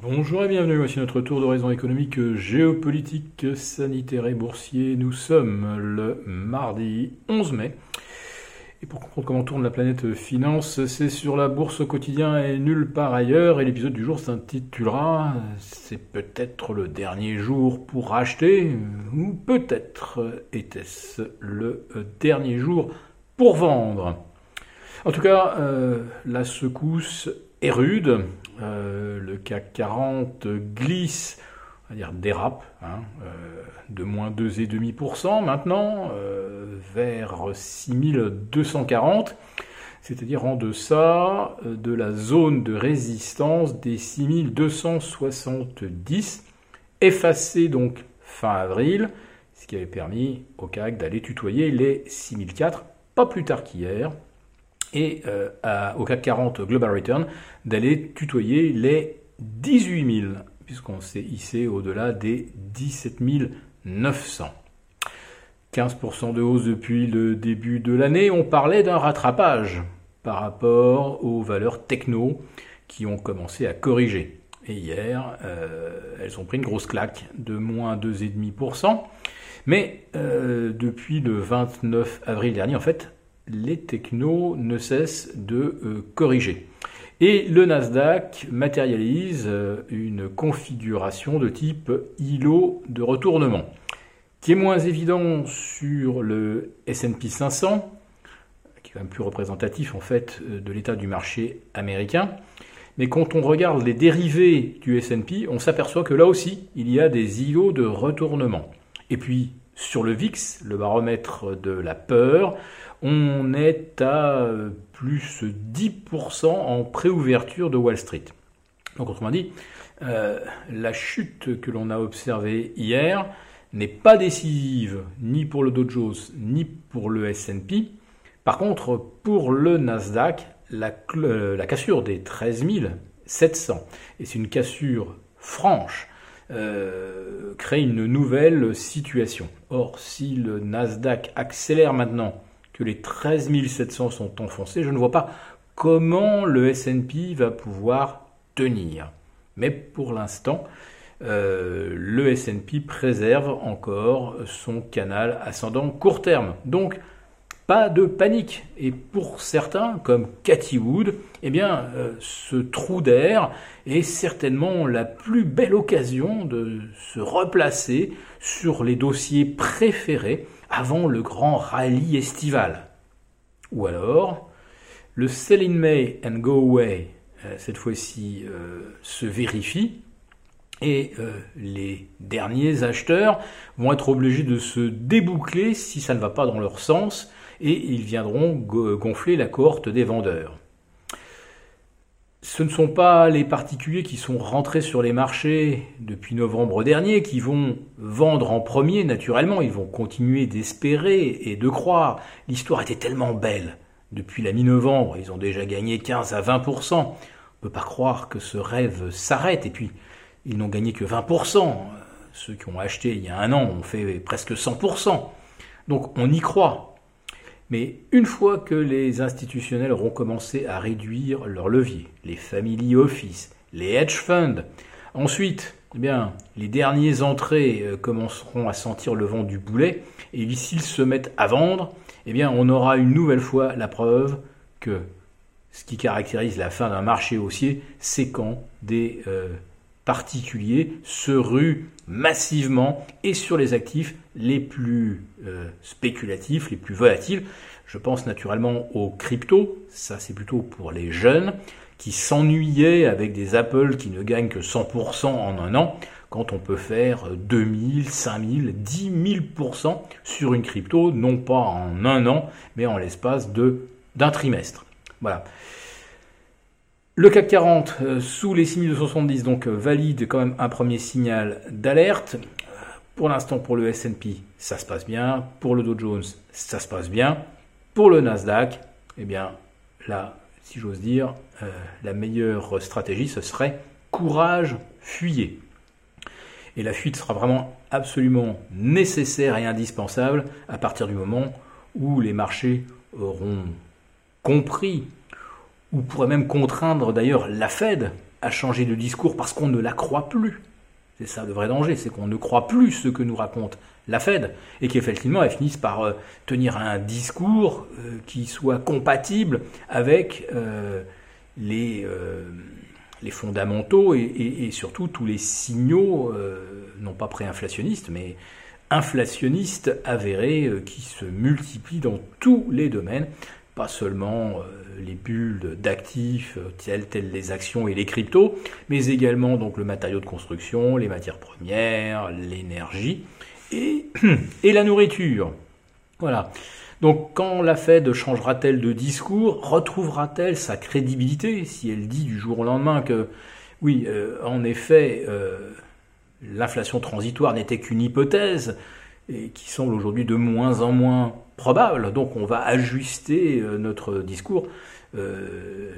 Bonjour et bienvenue, voici notre tour d'horizon économique, géopolitique, sanitaire et boursier. Nous sommes le mardi 11 mai. Et pour comprendre comment tourne la planète finance, c'est sur la bourse au quotidien et nulle part ailleurs. Et l'épisode du jour s'intitulera C'est peut-être le dernier jour pour acheter, ou peut-être était-ce le dernier jour pour vendre? En tout cas, euh, la secousse est rude. Euh, le CAC 40 glisse, on va dire dérape, hein, euh, de moins 2,5% maintenant, vers 6240, c'est-à-dire en deçà de la zone de résistance des 6270, effacée donc fin avril, ce qui avait permis au CAC d'aller tutoyer les 6004 pas plus tard qu'hier, et euh, au CAC 40 Global Return d'aller tutoyer les 18 000, puisqu'on s'est hissé au-delà des 17 900. 15% de hausse depuis le début de l'année. On parlait d'un rattrapage par rapport aux valeurs techno qui ont commencé à corriger. Et hier, euh, elles ont pris une grosse claque de moins 2,5%. Mais euh, depuis le 29 avril dernier, en fait, les technos ne cessent de euh, corriger. Et le Nasdaq matérialise euh, une configuration de type îlot de retournement, qui est moins évident sur le SP 500, qui est quand même plus représentatif en fait euh, de l'état du marché américain. Mais quand on regarde les dérivés du SP, on s'aperçoit que là aussi, il y a des îlots de retournement. Et puis, sur le VIX, le baromètre de la peur, on est à euh, plus 10% en préouverture de Wall Street. Donc autrement dit, euh, la chute que l'on a observée hier n'est pas décisive ni pour le Dow Jones ni pour le S&P. Par contre, pour le Nasdaq, la, euh, la cassure des 13 700, et c'est une cassure franche, crée une nouvelle situation. Or, si le Nasdaq accélère maintenant que les 13 700 sont enfoncés, je ne vois pas comment le S&P va pouvoir tenir. Mais pour l'instant, euh, le S&P préserve encore son canal ascendant court terme. Donc, pas de panique. Et pour certains, comme Cathy Wood, eh bien, euh, ce trou d'air est certainement la plus belle occasion de se replacer sur les dossiers préférés avant le grand rallye estival. Ou alors, le sell in May and go away, euh, cette fois-ci, euh, se vérifie et les derniers acheteurs vont être obligés de se déboucler si ça ne va pas dans leur sens et ils viendront gonfler la cohorte des vendeurs ce ne sont pas les particuliers qui sont rentrés sur les marchés depuis novembre dernier qui vont vendre en premier naturellement, ils vont continuer d'espérer et de croire. L'histoire était tellement belle. Depuis la mi-novembre, ils ont déjà gagné 15 à 20%. On ne peut pas croire que ce rêve s'arrête et puis ils n'ont gagné que 20%. Ceux qui ont acheté il y a un an ont fait presque 100%. Donc on y croit. Mais une fois que les institutionnels auront commencé à réduire leurs leviers, les family office, les hedge funds, ensuite, eh bien, les derniers entrées euh, commenceront à sentir le vent du boulet, et s'ils se mettent à vendre, eh bien, on aura une nouvelle fois la preuve que ce qui caractérise la fin d'un marché haussier, c'est quand des euh, particuliers se ruent massivement et sur les actifs les plus euh, spéculatifs, les plus volatiles. Je pense naturellement aux cryptos, ça c'est plutôt pour les jeunes qui s'ennuyaient avec des Apple qui ne gagnent que 100% en un an, quand on peut faire 2000, 5000, 10 000% sur une crypto, non pas en un an, mais en l'espace d'un trimestre. Voilà. Le CAC 40 euh, sous les 6270 donc euh, valide quand même un premier signal d'alerte. Pour l'instant pour le S&P, ça se passe bien, pour le Dow Jones, ça se passe bien. Pour le Nasdaq, eh bien là, si j'ose dire, euh, la meilleure stratégie ce serait courage, fuyez. Et la fuite sera vraiment absolument nécessaire et indispensable à partir du moment où les marchés auront compris ou pourrait même contraindre d'ailleurs la Fed a changé de discours parce qu'on ne la croit plus. C'est ça le vrai danger, c'est qu'on ne croit plus ce que nous raconte la Fed et qu'effectivement elle finisse par euh, tenir un discours euh, qui soit compatible avec euh, les, les fondamentaux et, surtout tous les signaux, non pas préinflationnistes, mais inflationnistes avérés qui se multiplient dans tous les domaines, pas seulement les bulles d'actifs telles, telles les actions et les cryptos, mais également donc le matériau de construction, les matières premières, l'énergie et, et la nourriture. Voilà. Donc quand la Fed changera-t-elle de discours, retrouvera-t-elle sa crédibilité si elle dit du jour au lendemain que oui, euh, en effet, euh, l'inflation transitoire n'était qu'une hypothèse et qui semble aujourd'hui de moins en moins probable. Donc on va ajuster euh, notre discours.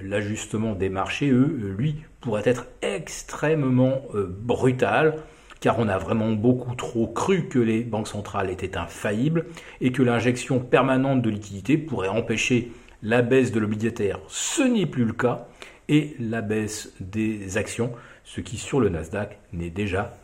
L'ajustement des marchés, eux, lui, pourrait être extrêmement brutal car on a vraiment beaucoup trop cru que les banques centrales étaient infaillibles et que l'injection permanente de liquidités pourrait empêcher la baisse de l'obligataire. Ce n'est plus le cas et la baisse des actions, ce qui sur le Nasdaq n'est déjà